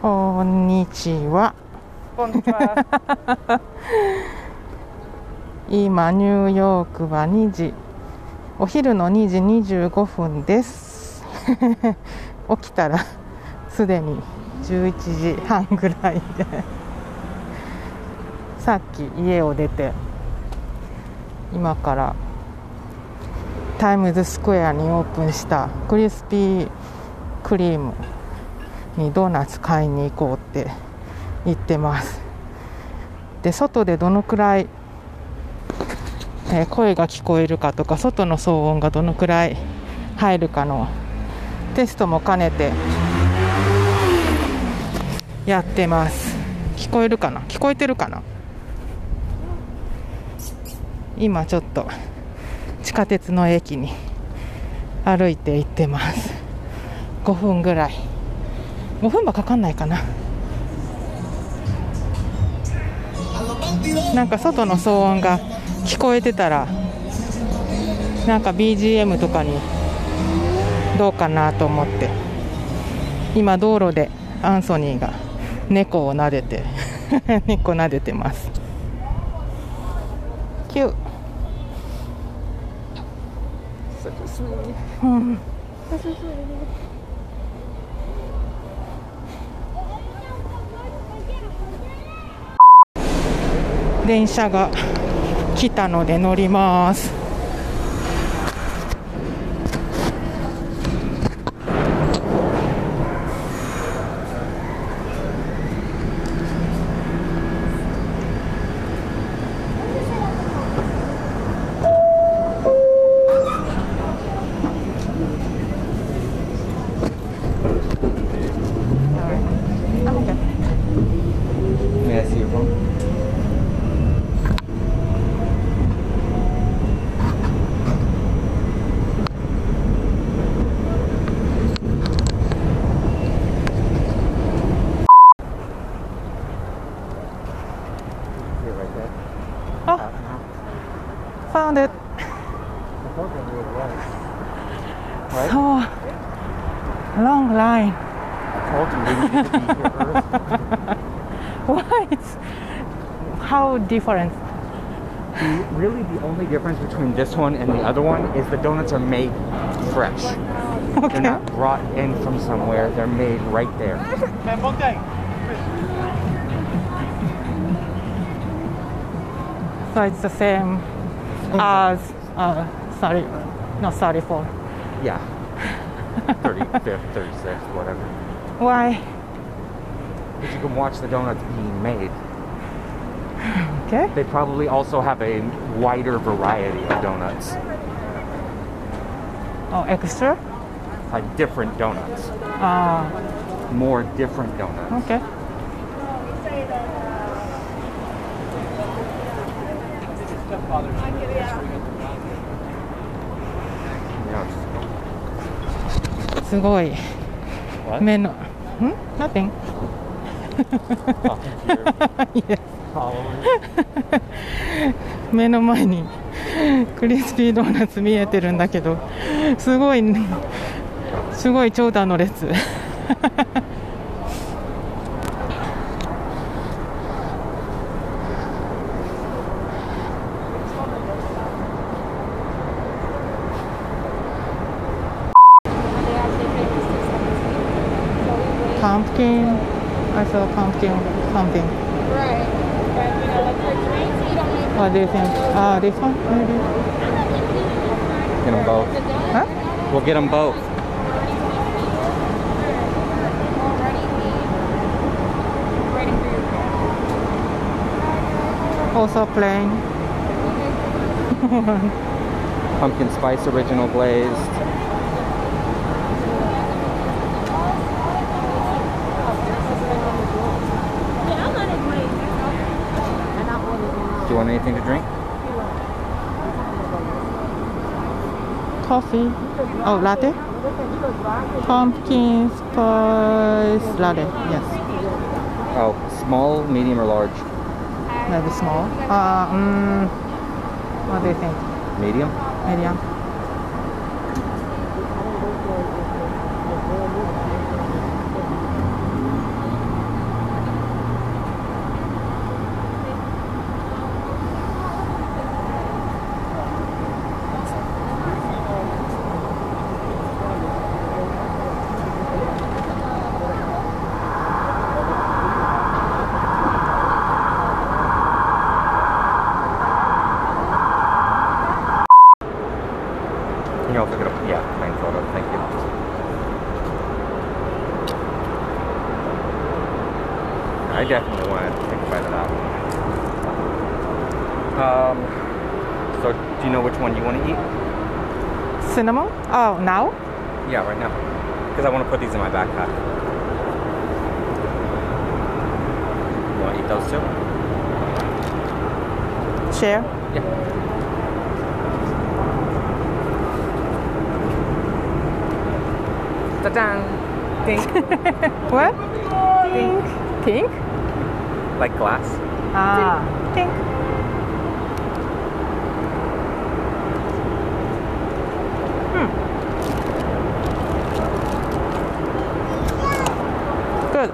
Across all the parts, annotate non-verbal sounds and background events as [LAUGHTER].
こんにちは。こんにちは。今ニューヨークは2時お昼の2時25分です起きたらすでに11時半ぐらいでさっき家を出て今からタイムズスクエアにオープンしたクリスピークリームにドーナツ買いに行こうって言ってます。で外でどのくらいえー声が聞こえるかとか外の騒音がどのくらい入るかのテストも兼ねてやってます。聞こえるかな？聞こえてるかな？今ちょっと地下鉄の駅に歩いて行ってます。5分ぐらい。5分はかかんないかな。なんか外の騒音が聞こえてたらなんか BGM とかにどうかなと思って。今道路でアンソニーが猫を撫でて [LAUGHS] 猫撫でてます。キュ.うん電車が来たので乗ります。It's how different The, really, the only difference between this one and the other one is the donuts are made fresh. Okay. They're not brought in from somewhere. They're made right there. so it's the same as uh, sorry not 34 Yeah. 35th, 36th, whatever. why Because you can watch the donuts being made. [SIGHS] okay They probably also have a wider variety of donuts, oh extra like different donuts, uh, more different donuts. okay Yeah. すごい What? 目のん nothing 目の前に。クリスピードーナツ見えてるんだけどすごいすごい長蛇の列 pumpkin I saw pumpkin something Right. But you know, like for drinks, you don't need what do you think ah this one maybe Get them both. huh We'll get them both. already be waiting for your food. also plain [LAUGHS] Pumpkin spice original glazed. Want anything to drink? coffee oh latte pumpkin spice latte yes Oh, small, medium, or large? maybe small uh, mm, what do you think Medium? medium I definitely want to take a bite of that. Um, so do you know which one you want to eat? Cinnamon? Oh, now? Yeah, right now. Because I want to put these in my backpack. You want to eat those too? Share? Yeah. Ta-da! Ding. [LAUGHS] What? Pink. Pink? like glass. Ah, pink. Hmm. Good.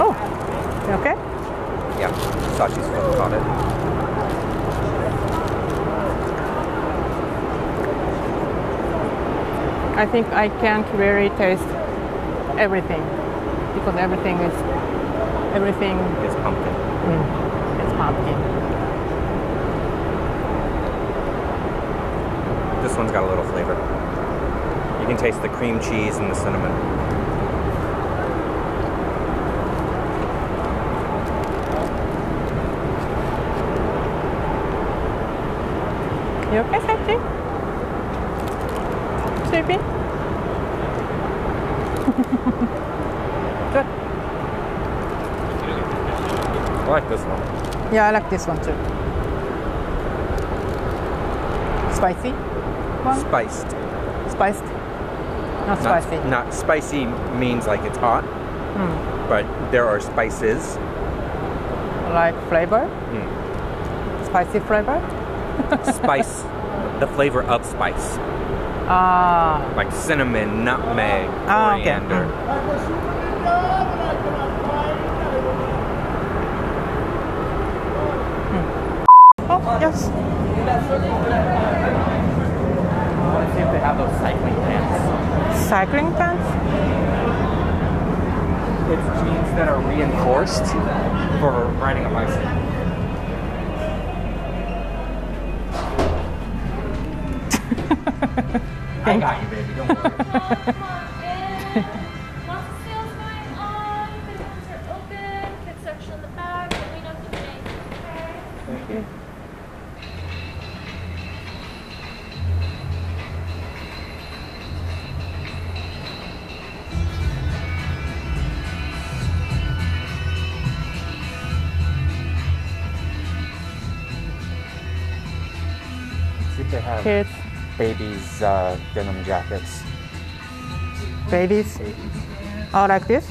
Oh, you okay? Yeah. Sachi's full got it. I think I can't really taste everything because everything is everything It's pumpkin. mm, is pumpkin. This one's got a little flavor. You can taste the cream cheese and the cinnamon. You okay, Sachi? Sleepy? Good. I like this one. Yeah, I like this one too. Spicy? One? Spiced. Spiced? Not Not, spicy. not spicy means like it's hot, Mm. but there are spices. Like flavor? Mm. Spicy flavor? [LAUGHS] Spice, the flavor of spice, Ah, like cinnamon, nutmeg, Ah, okay. coriander. Yes. I want to see if they have those cycling pants. Cycling pants? It's jeans that are reinforced for riding a bicycle. [LAUGHS] I got you, baby. Don't worry. [LAUGHS] uh, denim jackets. babies. Oh, like this?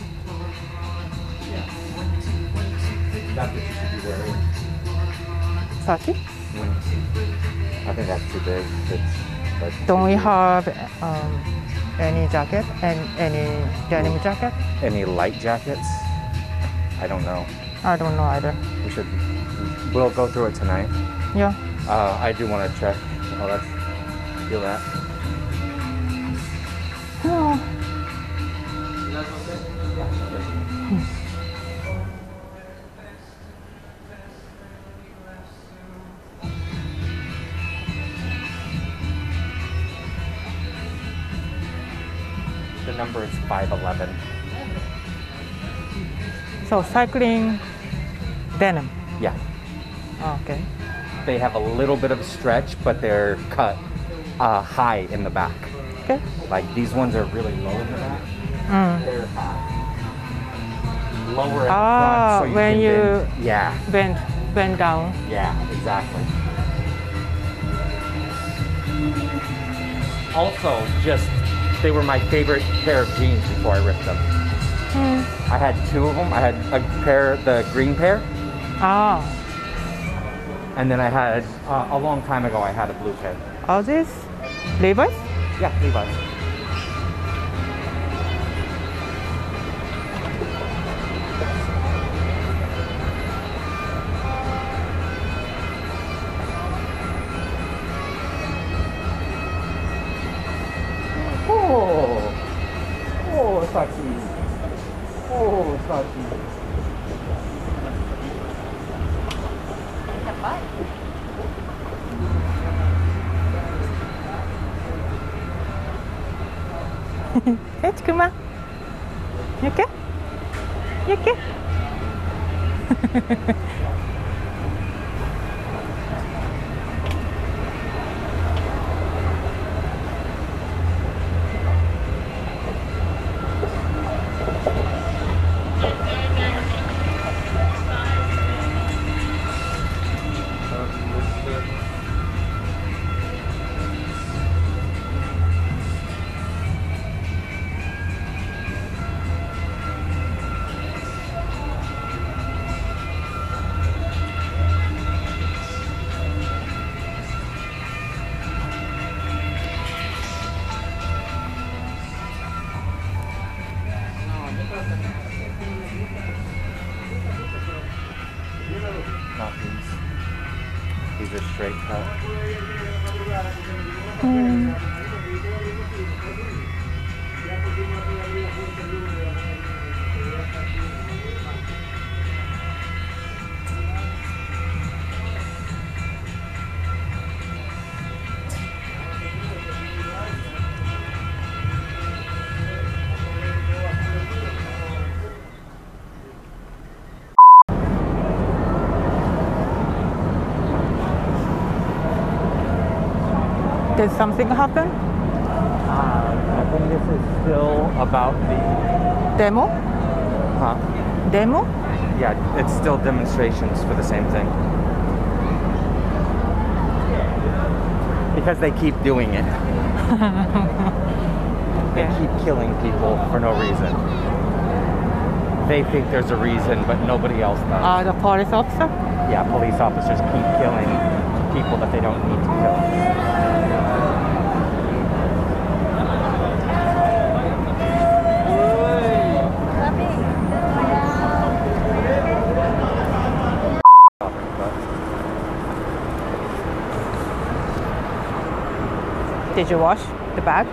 That's what you should be wearing. Sachi? I think that's too big. Don't we have um, any jacket and any denim jacket? any light jackets? I don't know. I don't know either. We should. We'll go through it tonight. Yeah. Uh, I do want to check. Oh, let's feel that. 511. so cycling denim. Yeah. Okay. They have a little bit of stretch, but they're cut uh, high in the back. Okay. Like these ones are really low in the back. Mm. They're high. Lower in Ah, the front. So you when can you- bend- Yeah. Bend, bend down. Yeah, exactly. Also, just they were my favorite pair of jeans before I ripped them. Mm. I had two of them. I had a pair, the green pair, Ah, and then I had uh, a long time ago. I had a blue pair. all this Levi's? Yeah, Levi's. Hey, Chikuma. You okay? Yuki? Not something happen? Uh, I think this is still about the. Demo? Huh? Demo? Yeah, it's still demonstrations for the same thing. Because they keep doing it. [LAUGHS] they Yeah. keep killing people for no reason. They think there's a reason, but nobody else does. Uh, the police officer? yeah, police officers keep killing people that they don't need to kill. Did you wash the bag?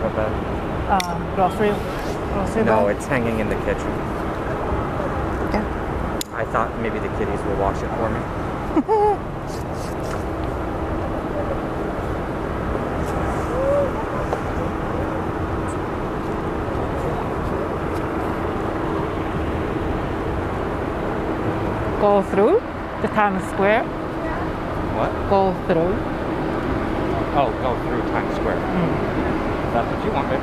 But bag? Uh, grocery, grocery no, bag? it's hanging in the kitchen. Yeah. I thought maybe the kitties will wash it for me. Go through the Times Square? What? Go through? Oh, go through Times Square. That's what you want, wanted.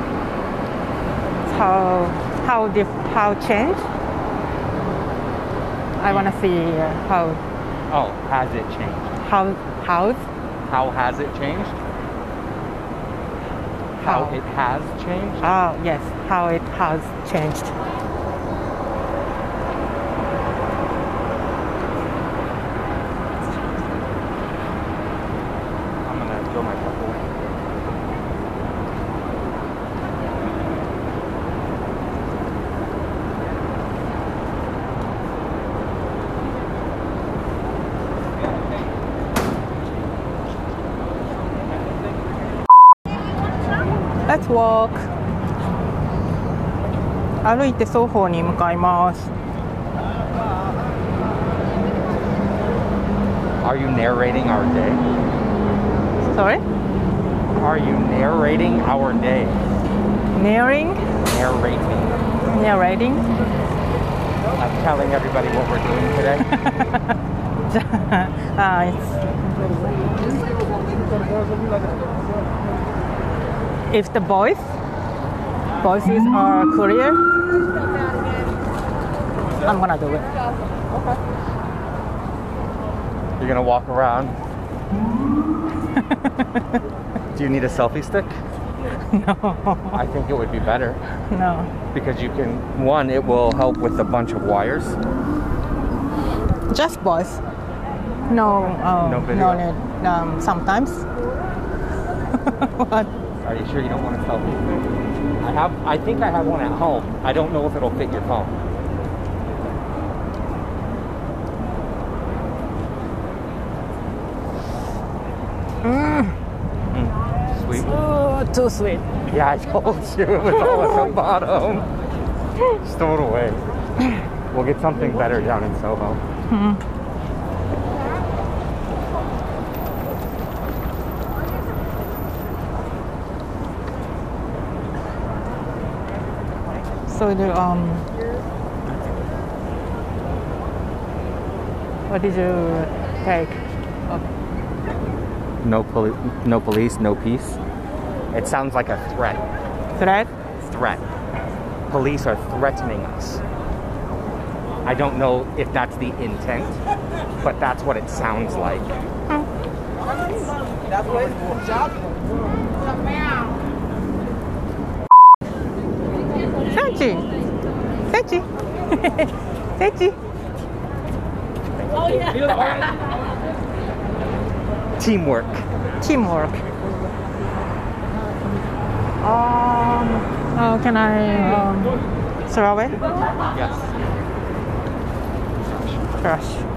How, how, dif- how change? I want to see uh, how, Oh, has it changed? how, how, How has it changed? How How? it has changed? oh yes, how it has changed. I'm gonna throw my cup away. Let's walk 歩いてソーホーに向かいます you narrating our day? Sorry? Are you narrating our day? Narrating? Narrating. Narrating? I'm telling everybody what we're doing today. uh, [LAUGHS] it's if the voice, voices are clear, I'm gonna do it. You're gonna walk around. [LAUGHS] Do you need a selfie stick? No, I think it would be better no. because you can. One, it will help with a bunch of wires. Just boys. No, uh, No video? need. Um, sometimes. [LAUGHS] what? Are you sure you don't want a selfie? I have. I think I have one at home. I don't know if it'll fit your phone. Mm, Sweet. Oh, too sweet. Yeah, I told you it was all at the [LAUGHS] bottom. Just throw it away. We'll get something better down in Soho. also the um what did you take? Okay. no no police no peace? It sounds like a threat. Threat? Threat. Police are threatening us. I don't know if that's the intent but that's what it sounds like. Sachi! Sachi! Sachi! Teamwork. Teamwork. Um, oh, can I um, throw away? Yes. Trash.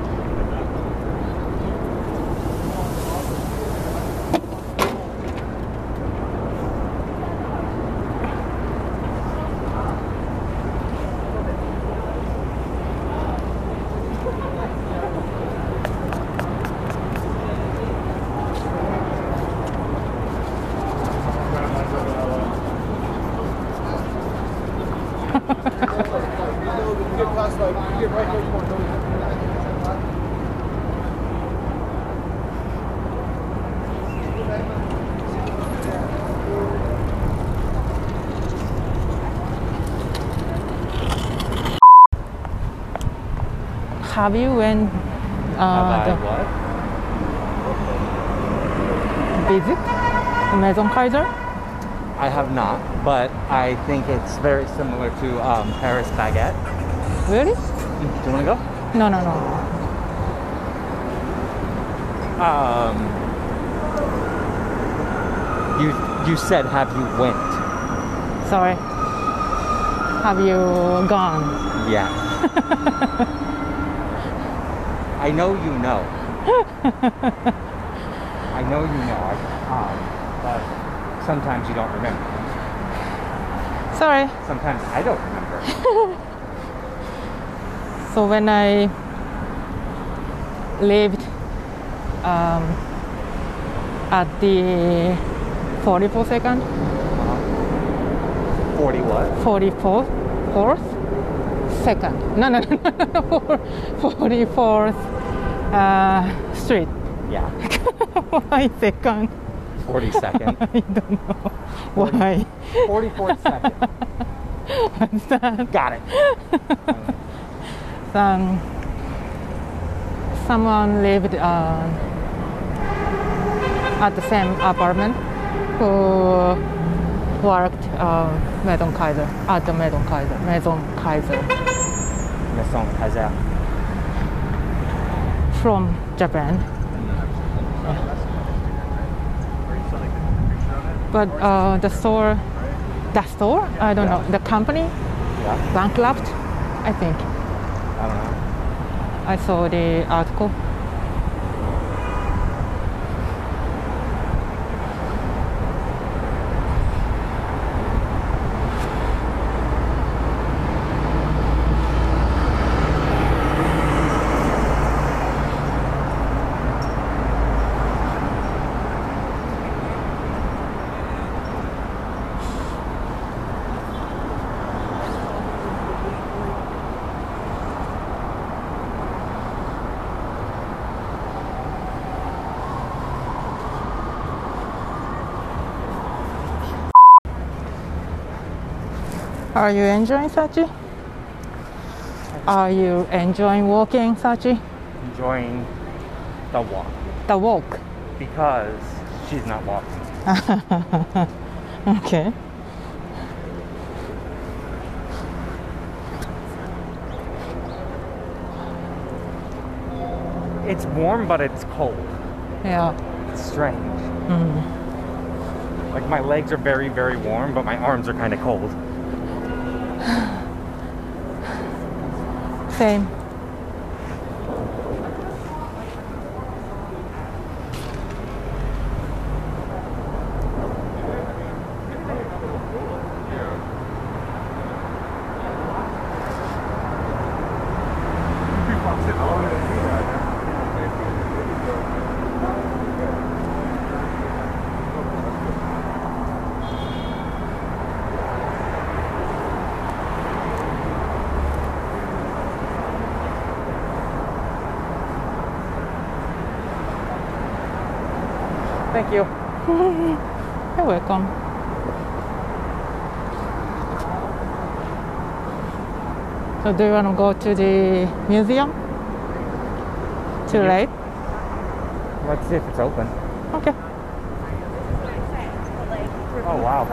Have you went uh, the what? visit Maison Kayser? I have not, but I think it's very similar to um, Paris baguette. Really? Do you want to go? No, no, no. Um, you you said have you went? Sorry. Have you gone? Yeah. [LAUGHS] I know you know. [LAUGHS] I know you know. I, um, but sometimes you don't remember. Sorry. Sometimes I don't remember. [LAUGHS] So when I lived um, at the 44 second, Forty what? 44th, fourth, second. No, no, [LAUGHS] no, no, no, 44th uh, street. Yeah. [LAUGHS] Why second? Forty second. [LAUGHS] I don't know. Why? Forty fourth second. What's that? Got it. Um, someone lived uh, at the same apartment who worked uh, Maison Kayser at the Maison Kayser. Maison Kayser Maison Kayser. from Japan. But uh, the store, the store, I don't know, the company Yeah. bankrupt, I think. I don't know. I saw the article. Are you enjoying Sachi? Are you enjoying walking, Sachi? Enjoying the walk The walk. because she's not walking. [LAUGHS] Okay. It's warm, but it's cold. Yeah. It's strange. Mm. Like my legs are very, very warm, but my arms are kind of cold. Same. Thank you. [LAUGHS] You're welcome. So do you want to go to the museum? Too Yeah. late? Let's see if it's open. Okay. Oh wow.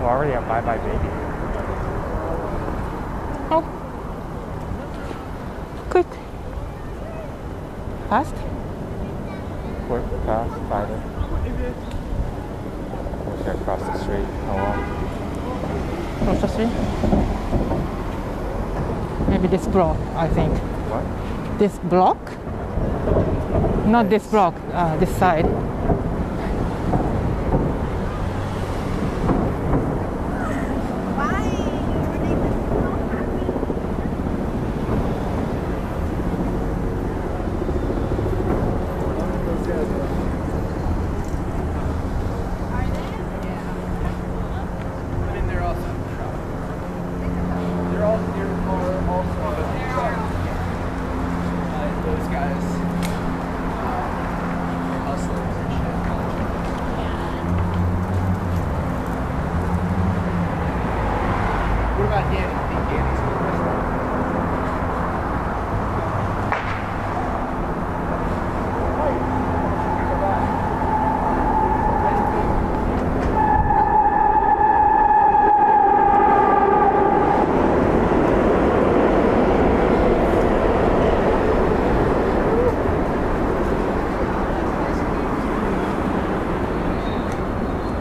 We're already at buybuy BABY. Oh. Quick. Fast. Quick, fast, fighter. Wish I street. Oh well. Cross the street. Maybe this block, I think. What? This block? Not this block, uh, this side. I mean, they're also. They're all they're all also. Uh, those guys. Uh, they're hustlers and shit. What about Danny? I think Danny's the best.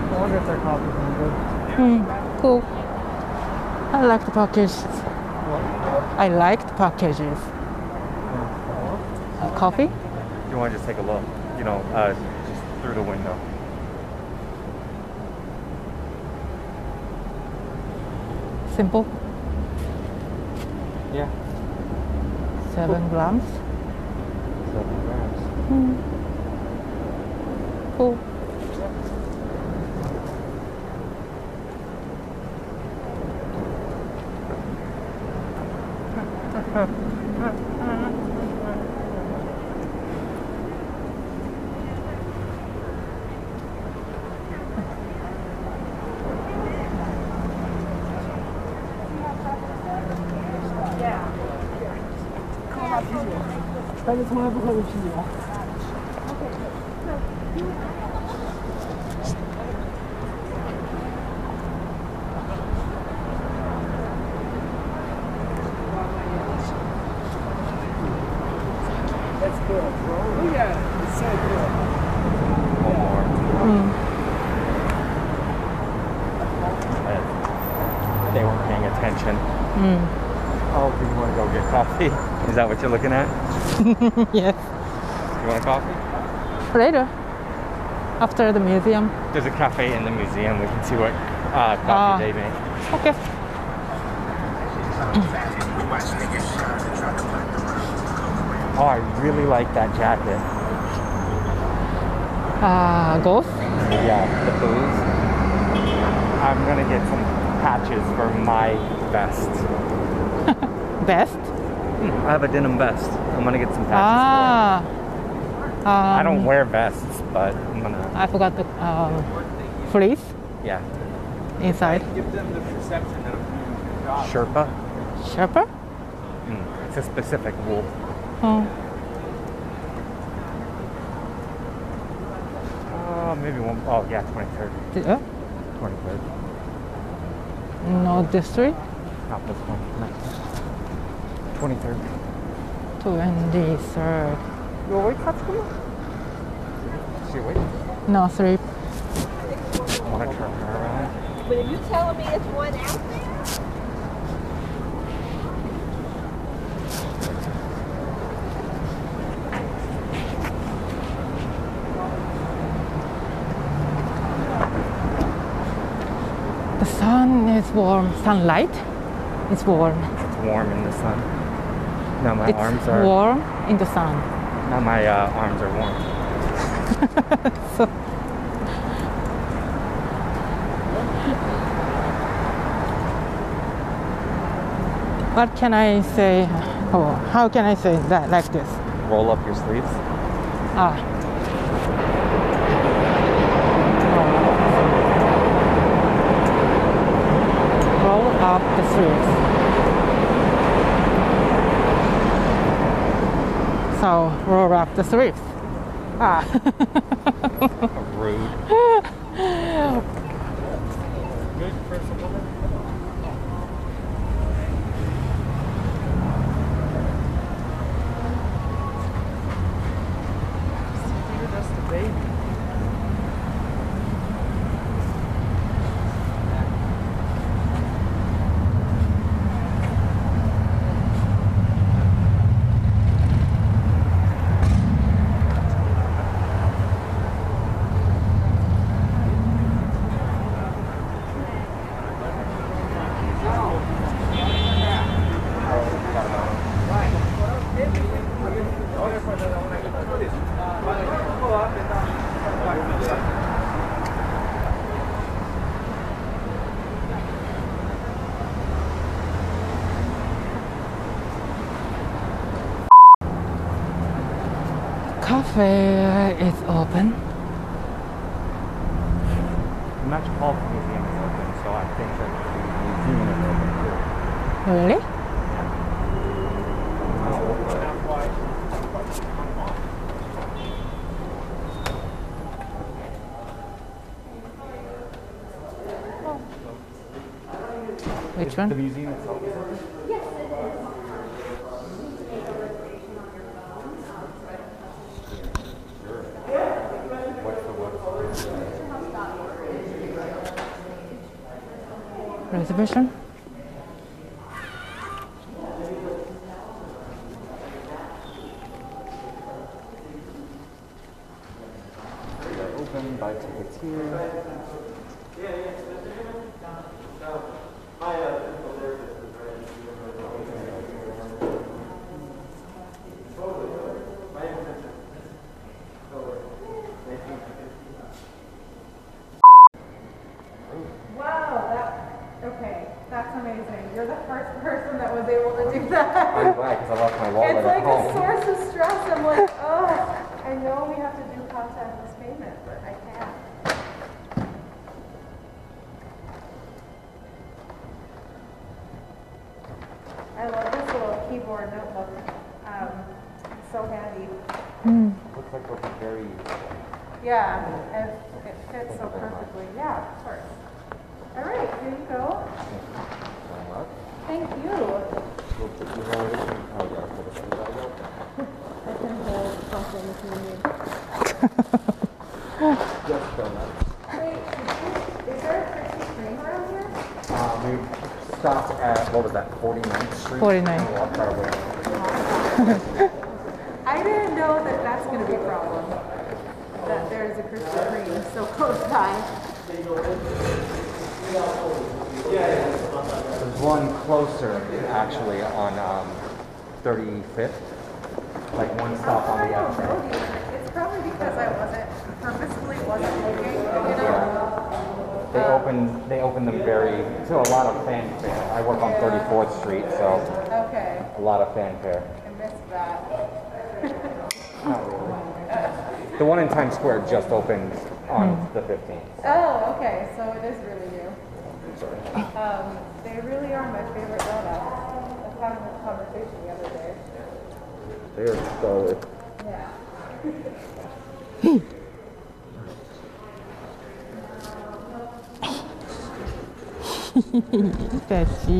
I wonder if their coffee's any good. Hmm, cool. The. I like the packages. Uh, coffee? You want to just take a look? You know, uh, just through the window. Simple. Yeah. Seven grams. Seven grams. Cool. That's cool, bro. Look at it. It's so cool. One They weren't paying attention. Mm. Oh, do you want to go get coffee? Is that what you're looking at? [LAUGHS] yes. You want a coffee? Later. After the museum. There's a cafe in the museum. We can see what uh, coffee Ah. they make. Okay. Oh, I really like that jacket. Uh, golf? Yeah, the booze. I'm gonna get some patches for my vest. [LAUGHS] Best? I have a denim vest. I'm gonna get some patches. Ah. for it. I don't um, wear vests, but I'm gonna. I forgot the um, fleece Yeah, inside. Give them the perception of Sherpa. Sherpa? Mm, it's a specific wool. Oh. Oh, maybe one. Oh, yeah, 23rd. The- uh, 23rd. no district? Not this one. No. 23rd. 23rd. You wait, Katsuko? She wait. No, three. I want to turn her around. But are you telling me it's one out there? The sun is warm. Sunlight is warm. It's warm in the sun. Now my it's arms are warm in the sun. Now my uh, arms are warm. [LAUGHS] so. What can I say? Oh, how can I say that like this? Roll up your sleeves. Ah. Roll up the sleeves. So roll up the streets. Ah. Rude. [LAUGHS] That's the baby. Cafe is open. The Metropolitan Museum is open, so I think that the museum is open too. Really? Which The one? museum itself is open. What's the what? Reservation? They're open, buy tickets here. Wow, that, okay, that's amazing. You're the first person that was able to do that. I'm glad because I left my wallet It's at like home. a source of stress. I'm like, oh, I know we have to do contactless payment, but I can't. I love this little keyboard notebook. Um, it's so handy. Looks like it'll be very. Yeah, and it fits so perfectly. Yeah, of course. All right, here you go. Thank you. I can hold something if you need. Wait, is there a around here? Uh, we stopped at what was that, 49th Street? 49th. Walked our way. I didn't know that that's going to be a problem. That there's a Krispy Kreme so close by. There's actually, on um, 35th. Like one stop on the outside. It's probably because I wasn't purposefully wasn't looking, you know. They open they open them very to a lot of fanfare. I work on 34th Street, so Okay, a lot of fanfare. I missed that. [LAUGHS] Not really. The one in Times Square just opened on the 15th. Oh, okay, so it is really new. Um, they really are my favorite donuts. I was having this conversation the other day. They're solid. Yeah. [LAUGHS] That's she.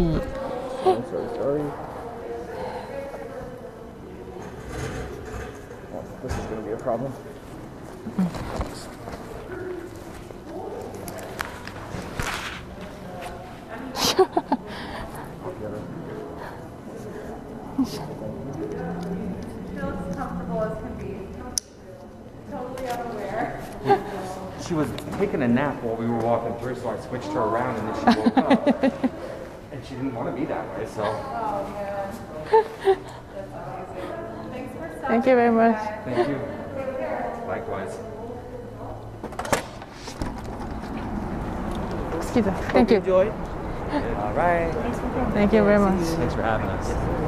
I'm so sorry. Oh, this is going to be a problem. Feels comfortable as can be. Totally unaware. She was taking a nap while we were walking through, so I switched her around and then she woke up. and she didn't want to be that way, so Oh, man. That's amazing. Thanks for stopping. Thank you very much. thank you. Likewise. Excuse me. Thank you. Enjoy. All right. Thank you very much. Thanks for having us. Yes.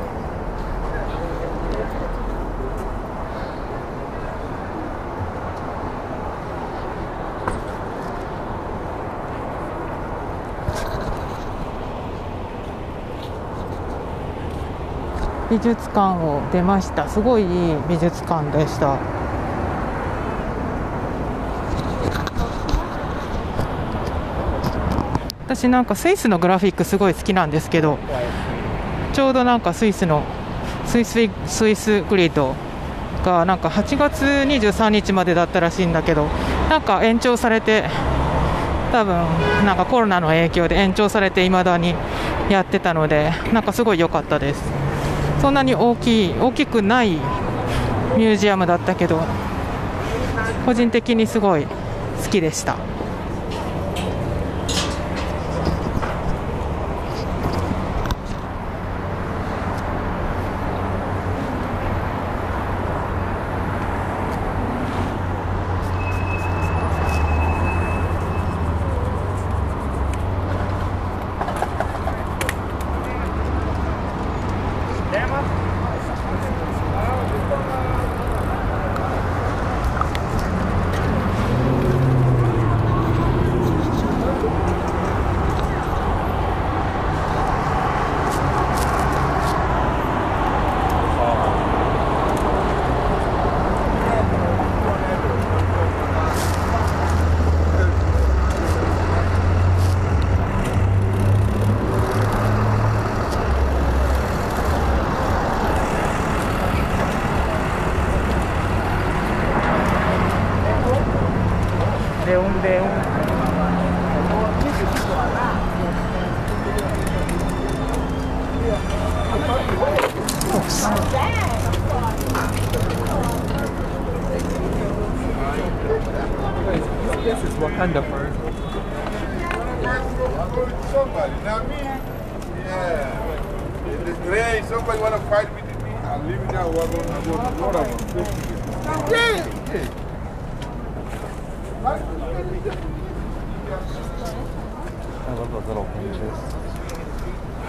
美術館を出ました。すごいいい美術館でした。私なんかスイスのグラフィックすごい好きなんですけどちょうどなんかスイスのスイススイスグリッドがなんか8月23日までだったらしいんだけどなんか延長されて多分なんかコロナの影響で延長されていまだにやってたのでなんかすごい良かったです。そんなに大きい大きくないミュージアムだったけど個人的にすごい好きでした。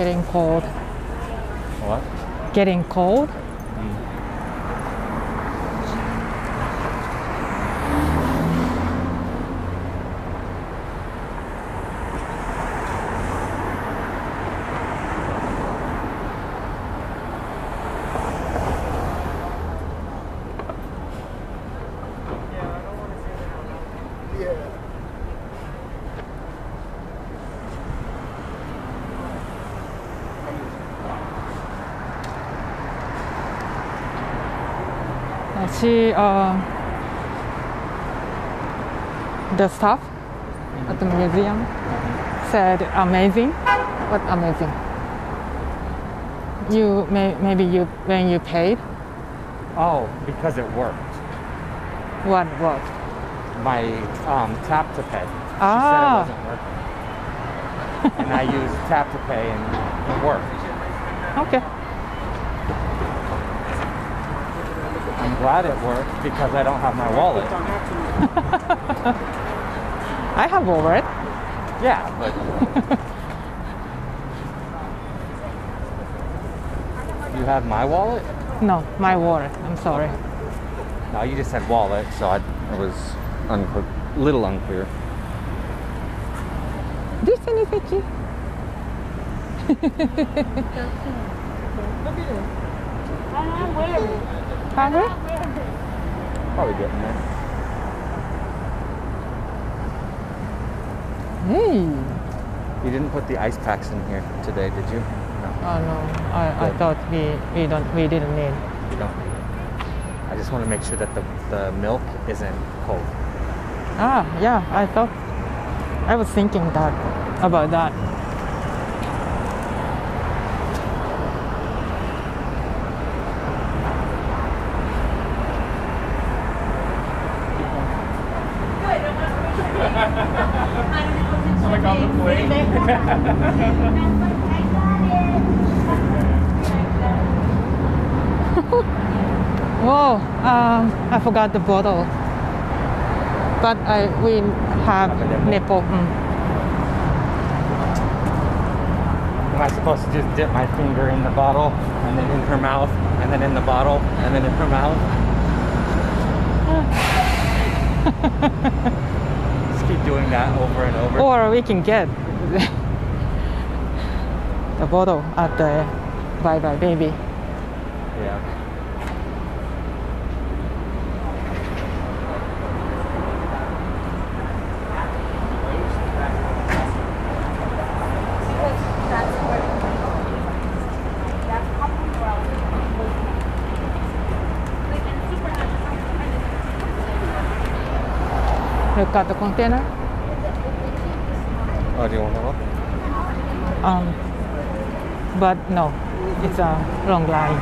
Getting cold What? Getting cold she uh, the staff at the museum said amazing what amazing you may, maybe you when you paid Oh, because it worked. what what My um, tap to pay. She Ah. said it wasn't working. and I used tap to pay and it worked. okay I'm glad it worked because I don't have my wallet. [LAUGHS] I have wallet Yeah, but [LAUGHS] you have my wallet? no my wallet I'm sorry No, you just said wallet, so I, it was unclear, little unclear. do you see any Vicky? I'm weary. Hungry? Probably getting there. Hey. You didn't put the ice packs in here today, did you? No, Oh no, I, I thought we, we don't we didn't need. you don't. I just want to make sure that the, the milk isn't cold. Ah, yeah, I thought I was thinking that about that. Like on the plane. Whoa, um, I forgot the bottle. But I we have nipple. mm. Am I supposed to just dip my finger in the bottle and then in her mouth and then in the bottle and then in her mouth? [LAUGHS] just keep doing that over and over. Or we can get the bottle at the buybuy BABY. Yeah. Look at the container. Oh, do you want look? Um, but no, it's a long line.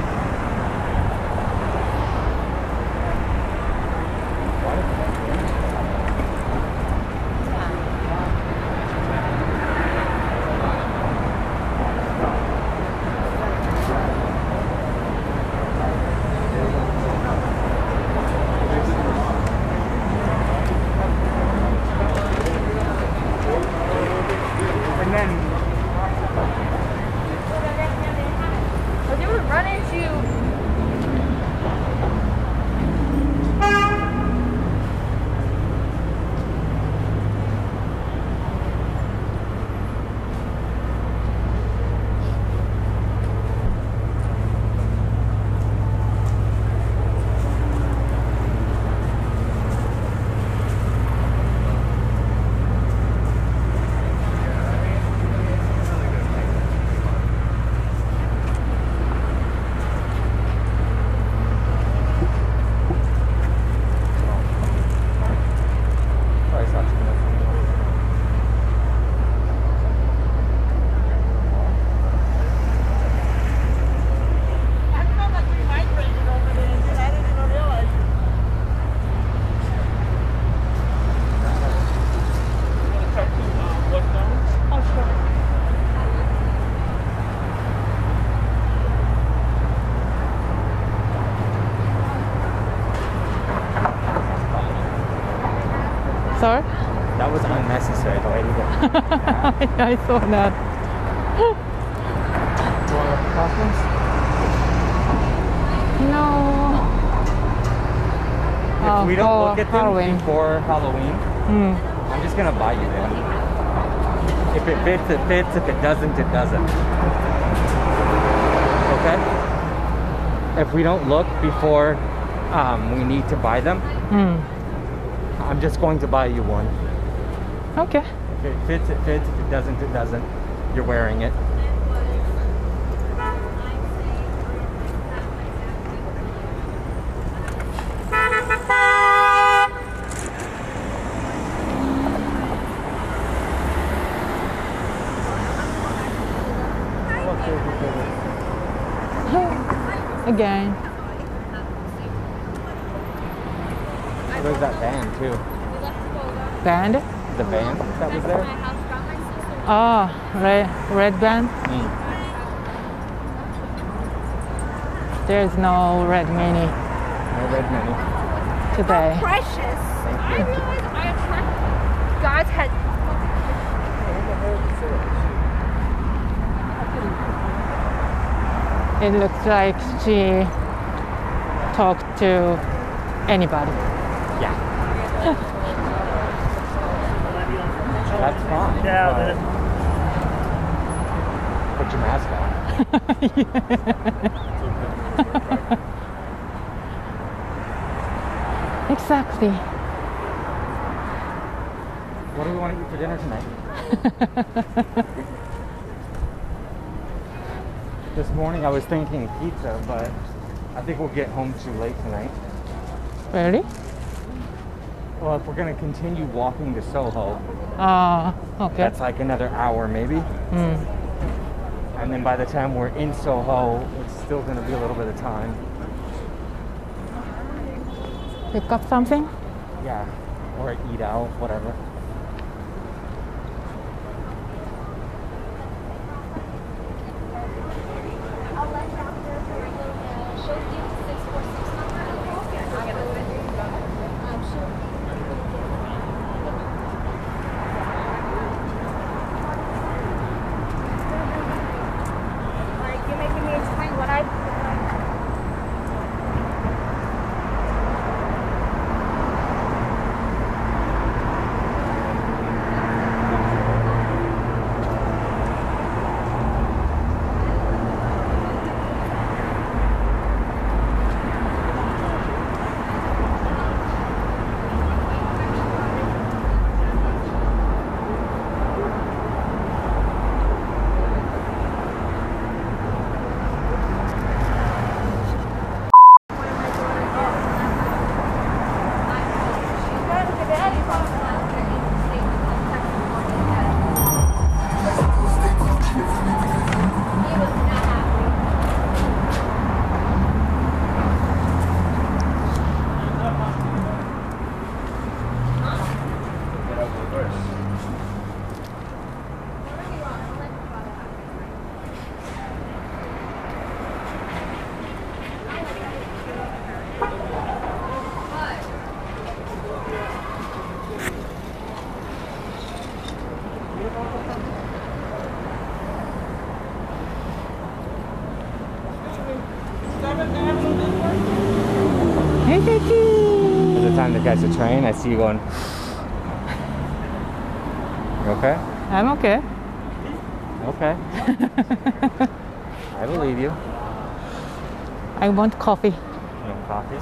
And then We're doing run into Probably saw too much. I felt like we migrated over there and I didn't even realize. Oh, sure. Sorry? That was unnecessary, the lady that. [LAUGHS] I saw that. Do you want to look at costumes? No. If Oh, we don't for look at them Halloween. before Halloween, Mm. I'm just gonna buy you them. If it fits, it fits. If it doesn't, it doesn't. Okay? If we don't look before um, we need to buy them, Mm. I'm just going to buy you one. Okay. If it fits, it fits. If doesn't, it doesn't. You're wearing it. Again. There's that band too. Band? The band that was there. Oh, red, red band. Mm. There's no red mini No red mini. today. Precious. I realized I attract God's head. It looks like she talked to anybody. Yeah. [LAUGHS] That's fine. Yeah, put your mask on. [LAUGHS] Exactly. What do we want to eat for dinner tonight? [LAUGHS] this morning I was thinking pizza, but I think we'll get home too late tonight. Really? Well, if we're going to continue walking to Soho, Ah, okay. that's like another hour maybe. Mm. And then by the time we're in Soho, it's still going to be a little bit of time. Pick up something? Yeah. Or eat out, whatever. I'll let Dr. Ferrero know. She'll give the 646 number and we'll get her. Um, she'll Alright, you're making me explain what I. Hey, Vicky. Is it time catch the train? I see you going. You okay? I'm okay. Okay. [LAUGHS] I believe you. I want coffee. You want coffee?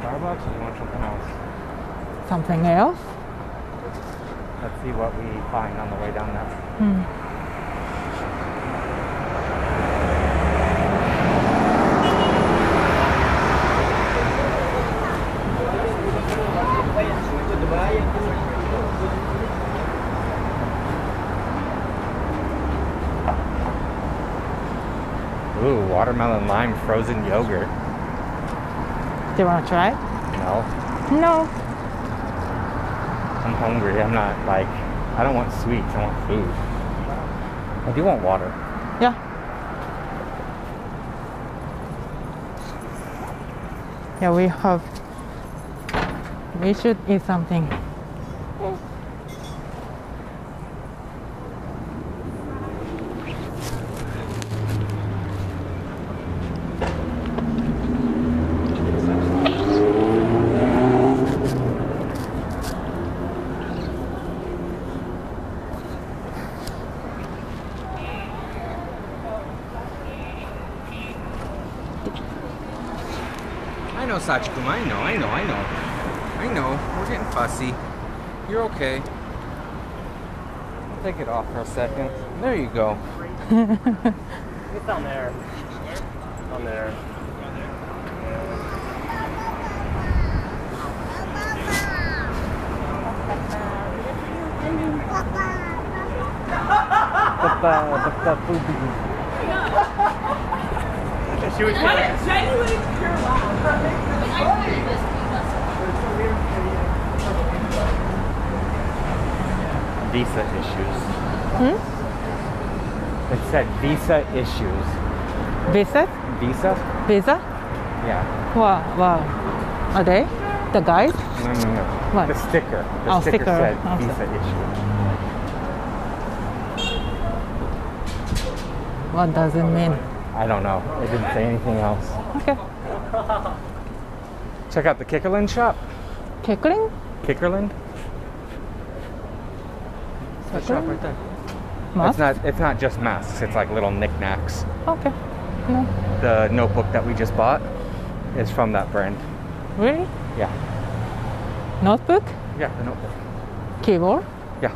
Starbucks or you want something else? Something else? Let's see what we find on the way down there. Hmm. Frozen yogurt. Do you want to try? it? No, No. I'm hungry. I'm not like, I don't want sweets. I want food. I do want water. Yeah. Yeah, we have. We should eat something. I know, Sachikuma. I know, I know, I know. I know. We're getting fussy. You're okay. Take it off for a second. There you go. It's down there. On there. She was Visa issues. Hmm? It said visa issues. Visa? Visa? Visa? Yeah. Wow, wow. Are they? The guys? No, no, no. What? The sticker. The Oh, sticker, sticker. said Oh, visa issues. What does it mean? I don't know. It didn't say anything else. Okay. Check out the Kikkerland shop. Kickling? Kikkerland? The shop right there. Mask? It's not. It's not just masks. It's like little knickknacks. Okay. No. The notebook that we just bought is from that brand. Really? Yeah. Notebook? Yeah, the notebook. Keyboard? Yeah.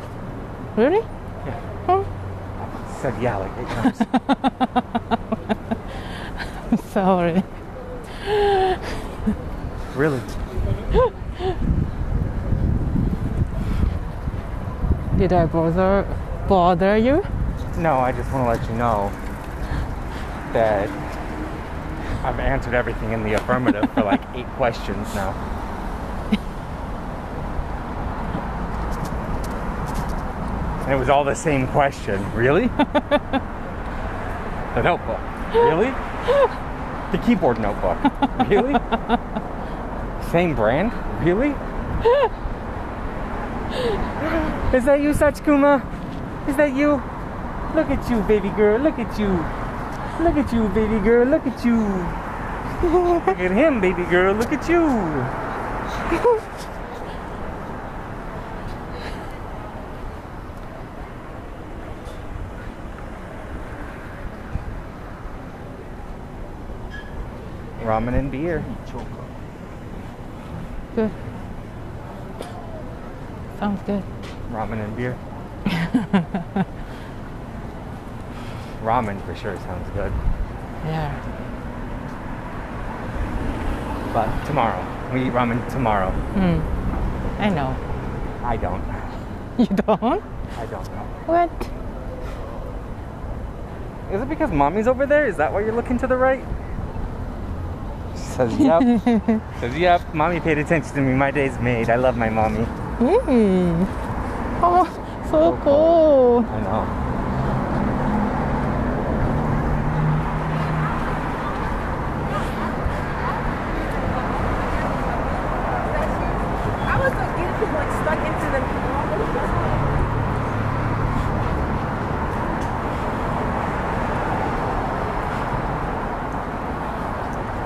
Really? Yeah. Hmm. [LAUGHS] Said yeah like eight times. I'm [LAUGHS] sorry. really? [LAUGHS] Did I bother bother you? No, I just want to let you know that I've answered everything in the affirmative for like eight questions now. And it was all the same question. Really? the notebook. Really? The keyboard notebook. Really? Same brand? Really? Is that you, Sachikuma? Is that you? Look at you, baby girl. Look at you. Look at you, baby girl. Look at you. Look at him, baby girl. Look at you. Ramen and beer. Good. Sounds good. Ramen and beer. [LAUGHS] Ramen for sure sounds good. Yeah. But tomorrow. We eat ramen tomorrow. Hmm. I know. I don't. [LAUGHS] You don't? I don't know. What? Is it because mommy's over there? Is that why you're looking to the right? She says, yep. [LAUGHS] says, yep. Mommy paid attention to me. My day's made. I love my mommy. Hmm. Oh, so cool. I know. I was like, getting people like stuck into the.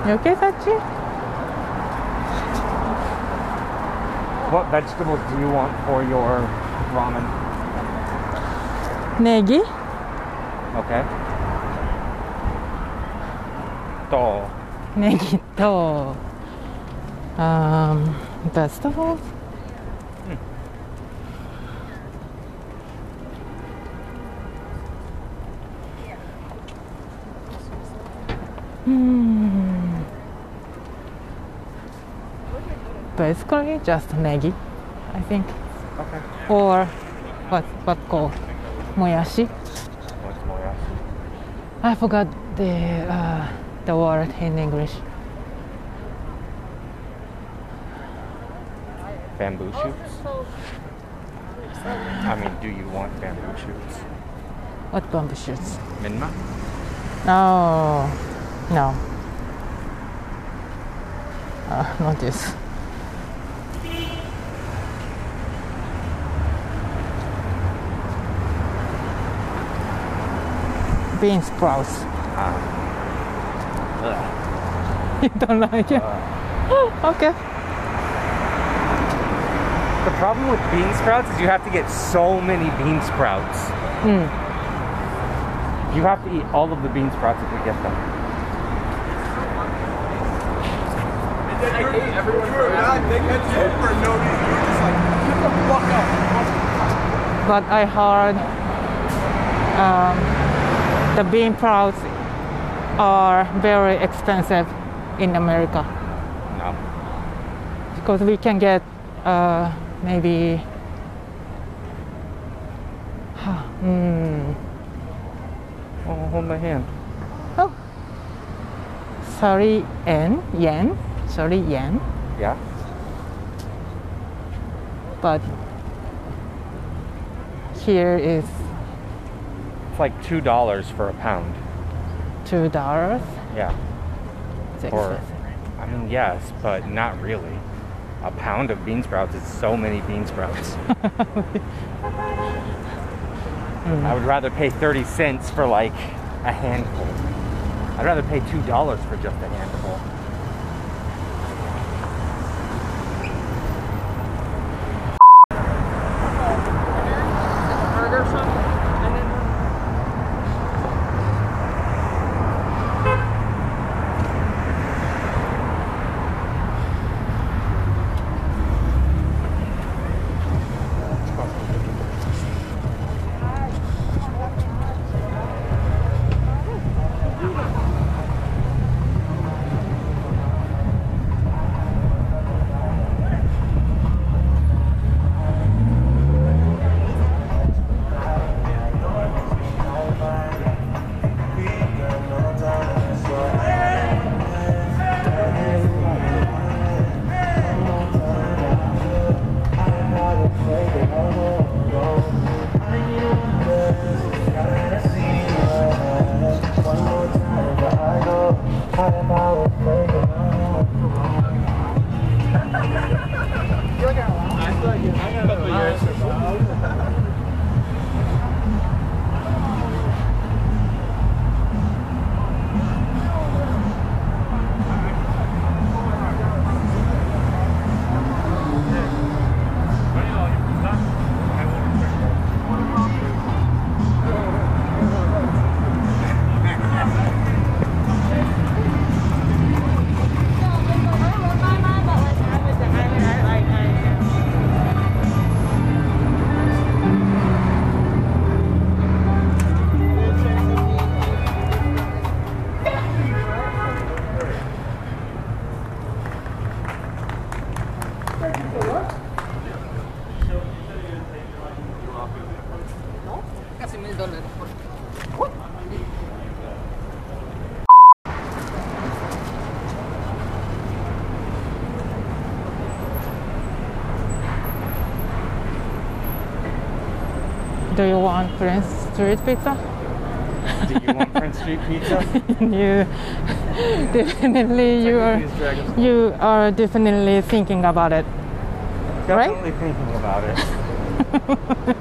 You okay, Sachi? What vegetables do you want for your ramen? Negi. Okay. To. Negi to. Um, best of all. Hmm. Basically, just Negi, I think. Okay. Or what? What called? Moyashi. I forgot the uh, the word in English. Bamboo shoots? I mean, do you want bamboo shoots? What bamboo shoots? Menma? No, no. Uh, not this. Bean sprouts. Ah. [LAUGHS] You don't like it? [GASPS] okay. The problem with bean sprouts is you have to get so many bean sprouts. Mm. You have to eat all of the bean sprouts if we get them. I hate everyone for they you for no reason. You're just like, get the fuck up. But I heard um, the bean sprouts are very expensive in America No. because we can get uh, maybe [SIGHS] hmm, Oh, hold my hand. oh, 30 yen, yen, 30 yen, Yeah? but here is It's like $2 for a pound. two dollars. Yeah. It's Or, expensive. I mean, yes, but not really. A pound of bean sprouts is so many bean sprouts. [LAUGHS] I would rather pay 30 cents for like a handful. I'd rather pay $2 for just a handful. Do you want Prince Street pizza? Do you want Prince Street pizza? [LAUGHS] you [LAUGHS] definitely you are you are definitely thinking about it. Right? Definitely thinking about it. [LAUGHS]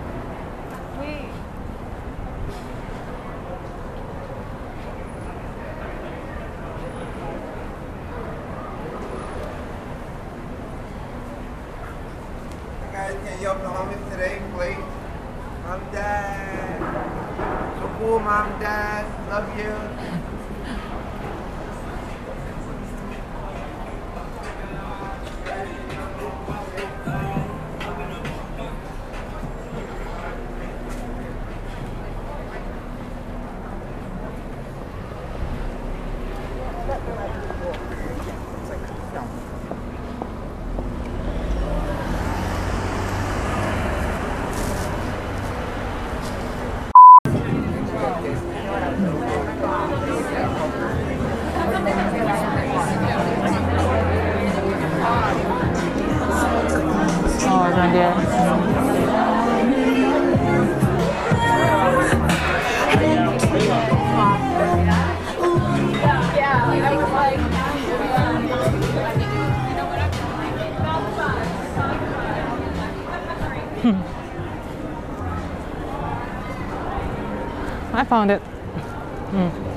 found it. Mm.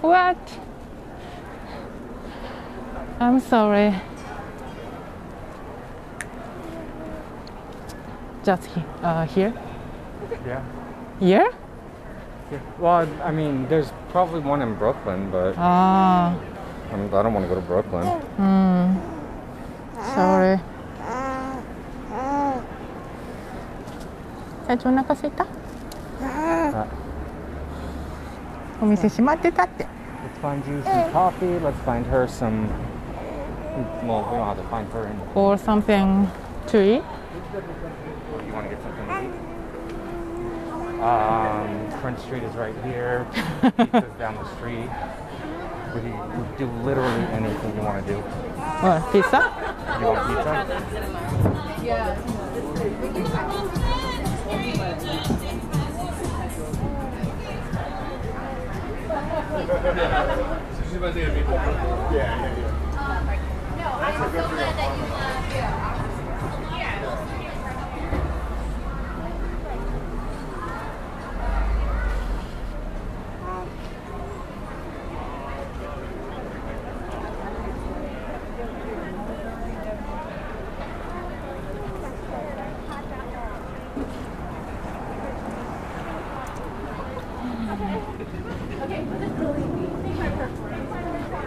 what? I'm sorry. Just he, uh, here? Yeah. Here? Yeah. Well, I mean, there's probably one in Brooklyn, but ah. I do not want to go to Brooklyn. Mm. Sorry. Did you uh, Let's find you coffee. Let's find her some well, we don't have to find her. In, or something to eat you want to get something to eat? Um, Prince Street is right here. [LAUGHS] Pizza's down the street. We we do literally anything you want to do. what pizza You want pizza?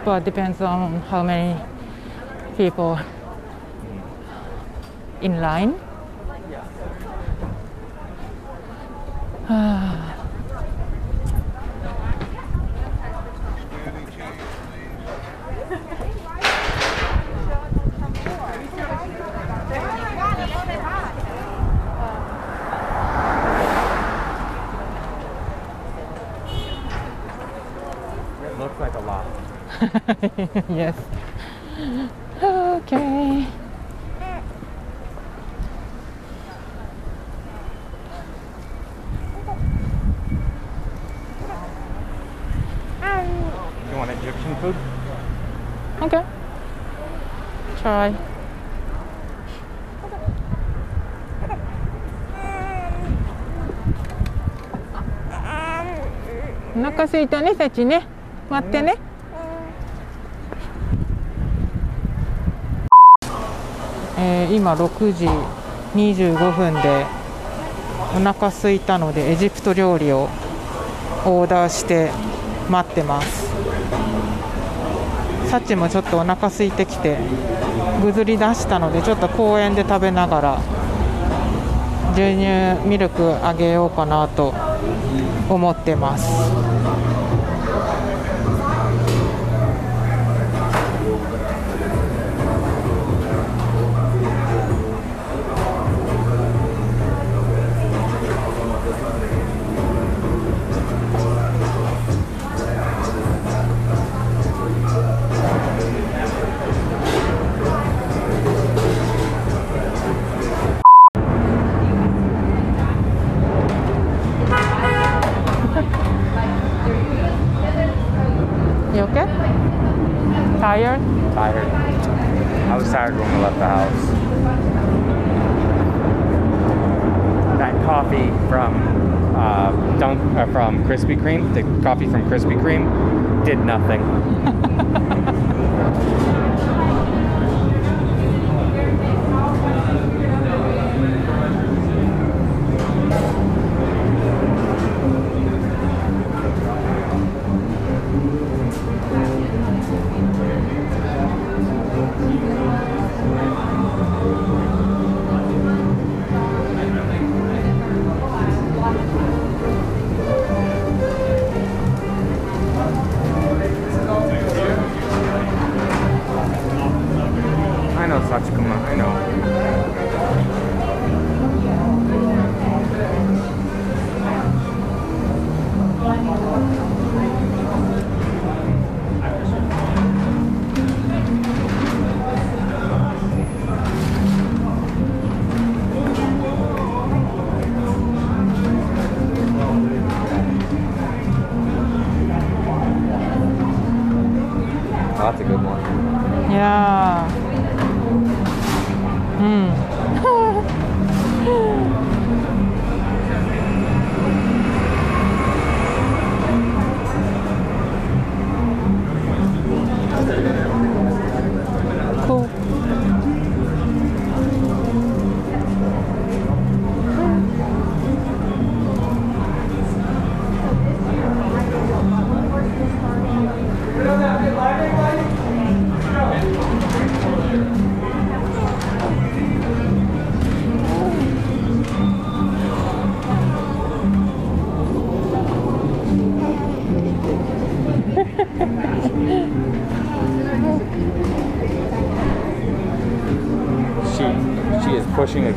But depends on how many people in line 腹空いたね、さちね。待ってね。えー今6時25分でお腹空いたのでエジプト料理をオーダーして待ってますサチもちょっとお腹空いてきてぐずり出したのでちょっと公園で食べながら牛乳ミルクあげようかなと思ってます Tired? Tired. I was tired when we left the house. That coffee from uh, Dunk uh, from Krispy Kreme, the coffee from Krispy Kreme, did nothing. [LAUGHS]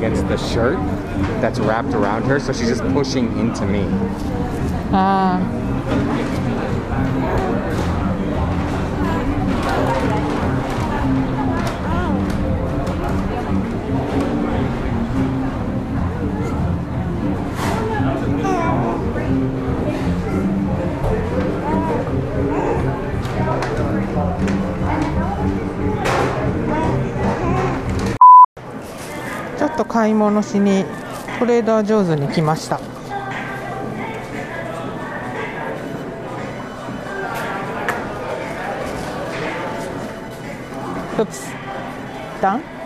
against the shirt that's wrapped around her, so she's just pushing into me. あと買い物しにトレーダー上手に来ました。Oops. Done? That's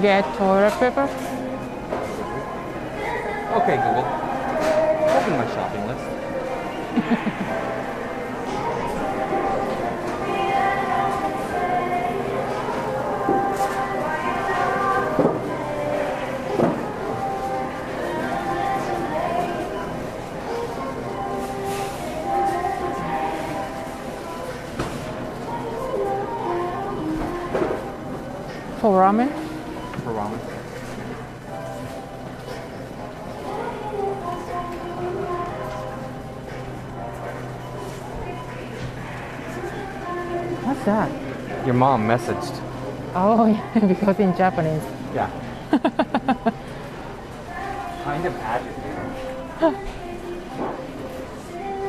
get toilet paper? Your mom messaged. Oh, [LAUGHS] yeah, because in Japanese. Yeah. [LAUGHS] kind of agitating. [LAUGHS]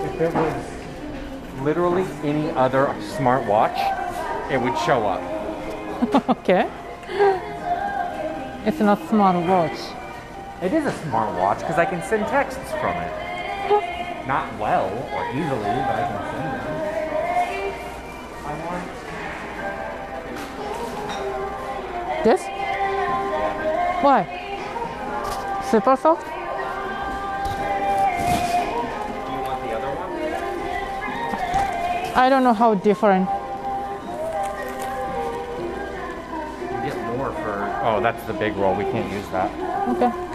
if it was literally any other smartwatch, it would show up. okay. It's not smart watch. It is a smartwatch because I can send texts from it. Not well or easily, but I can send them. Why? Super soft? Do you want the other one? I don't know how different. You get more for. Oh, that's the big roll. We can't use that. Okay.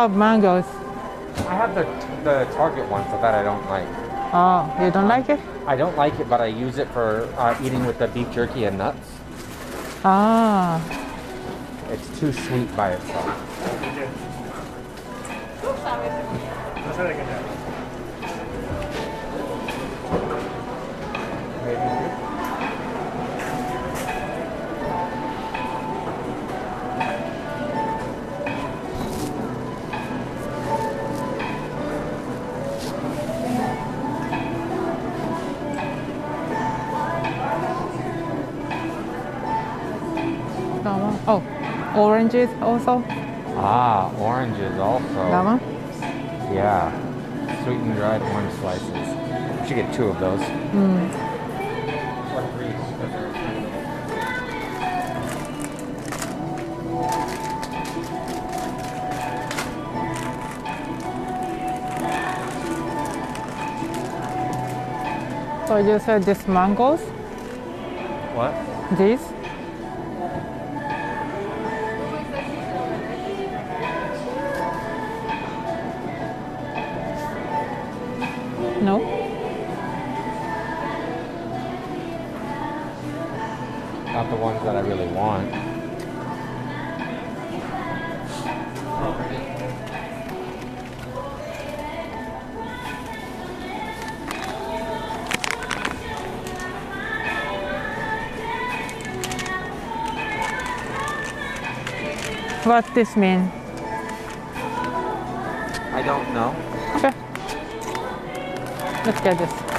Have mangoes. I have the the Target one, so that I don't like. Oh, you don't like it? I don't like it, but I use it for uh, eating with the beef jerky and nuts. Ah, It's too sweet by itself. Oranges also. Ah, oranges also. That one. Yeah. Sweet and dried orange slices. We should get two of those. Or three. because they're. So you said this mangoes. What? These. No. Not the ones that I really want. What this mean? I don't know. Okay. Let's get this. I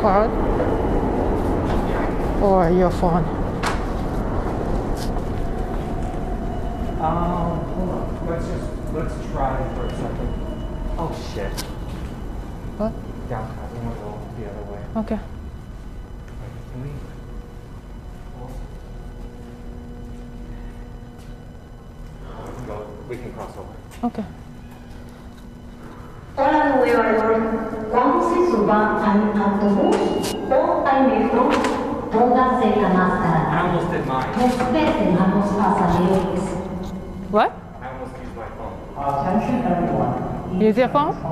card or your phone? Um, hold on. Let's just let's try for a second. Oh shit. What? Downtown. We want to go the other way. Okay. Can we? We can go. We can cross over. Okay. I almost did mine. Respeten a los pasajeros. What? I almost used my phone. Attention everyone. Use your phone? I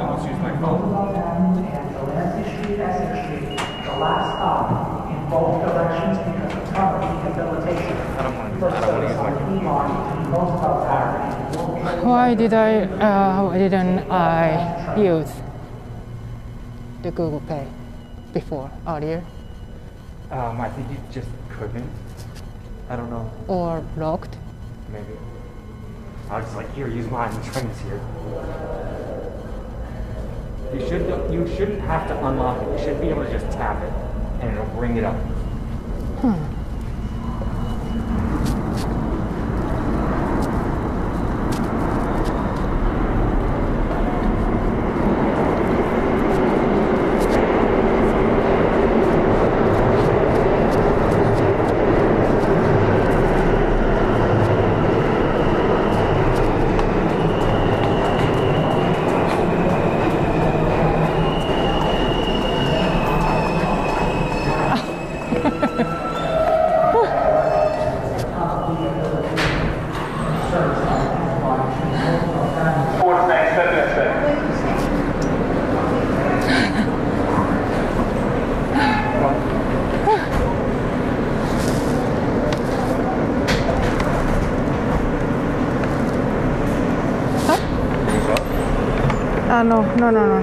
almost used my phone. And Delancey Street, Essex Street, the last stop in both directions because of rehabilitation. I don't want to. First I don't want to use my phone. Elon between Roosevelt Avenue and World Trade Why did I? Uh, why didn't I use the Google Pay before earlier Um, I think you just couldn't. I don't know. or locked? Maybe. I was just like, here, use mine. The train's here. You should. You shouldn't have to unlock it. You should be able to just tap it, and it'll bring it up. Uh, no, no, no,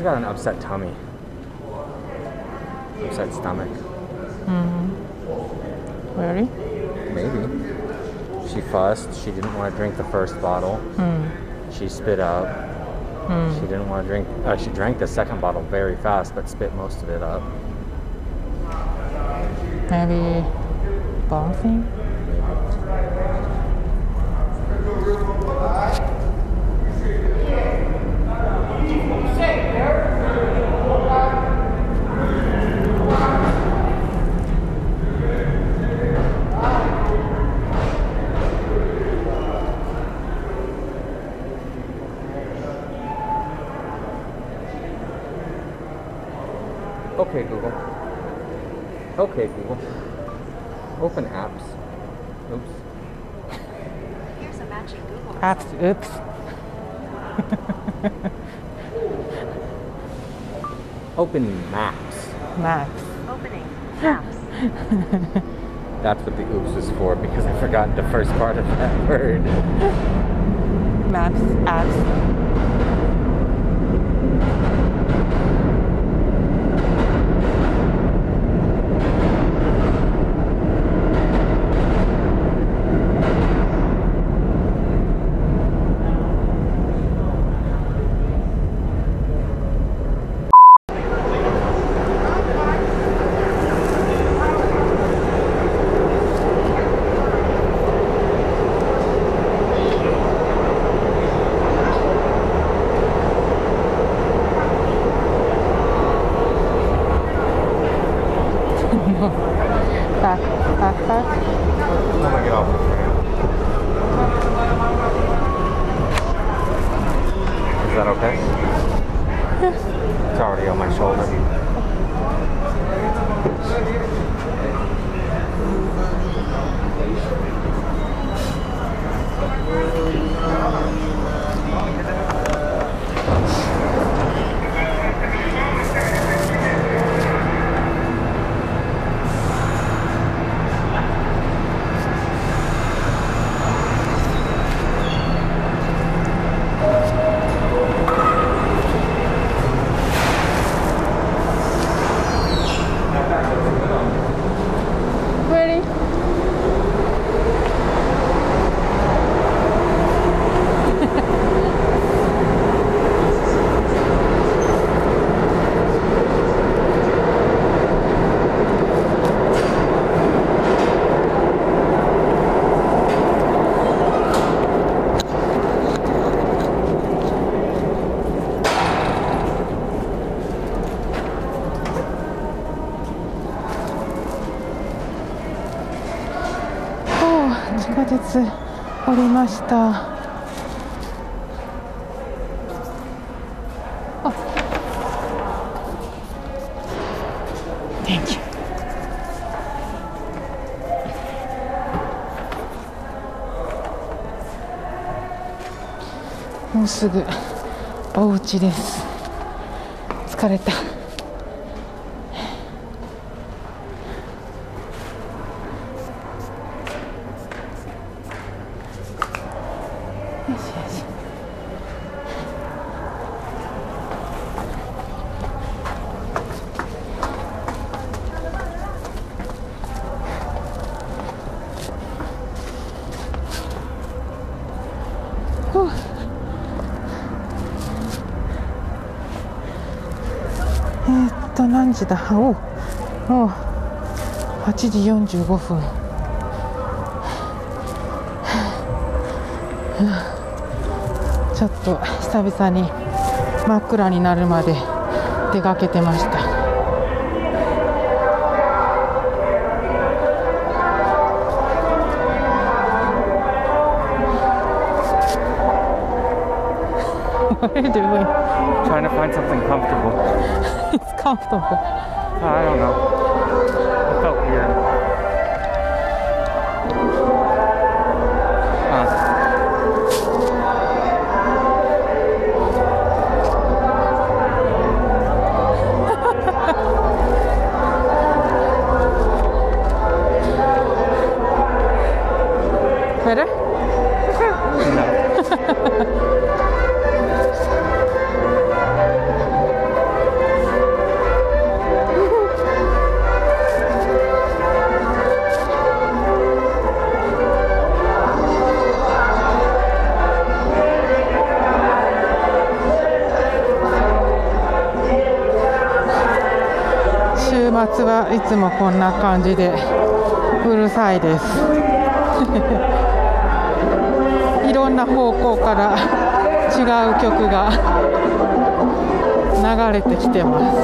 she's got an upset tummy. Upset stomach. Really? Maybe. She fussed. She didn't want to drink the first bottle. Hmm. She spit up. She didn't want to drink. Uh, she drank the second bottle very fast, but spit most of it up. Maybe bouncing? [LAUGHS] That's what the oops is for because I forgot the first part of that [LAUGHS] word. Maps, apps. ー地下鉄降りました。あ。Thank you もうすぐお家です。疲れたよしよしふうえーっと何時だお8時45分。ちょっと久々に真っ暗になるまで出かけてました。[LAUGHS] あれ Comfortable. I don't know. つもこんな感じでうるさいです。[LAUGHS] いろんな方向から違う曲が流れてきてます。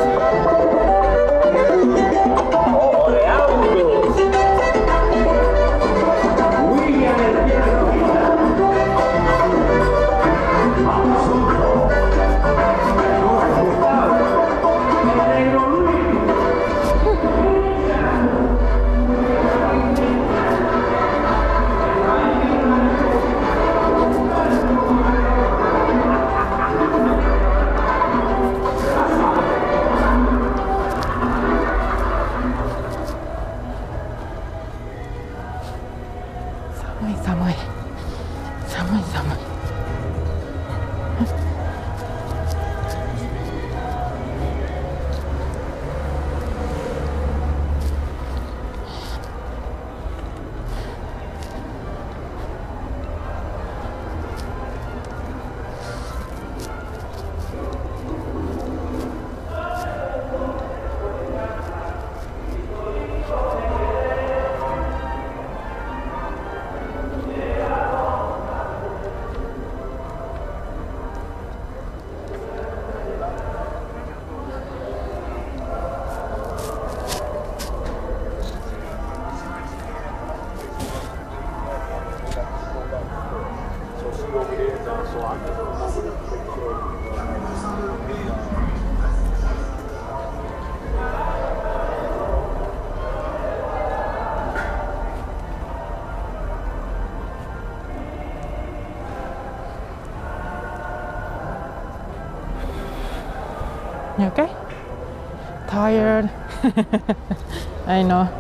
Tired. [LAUGHS] I know.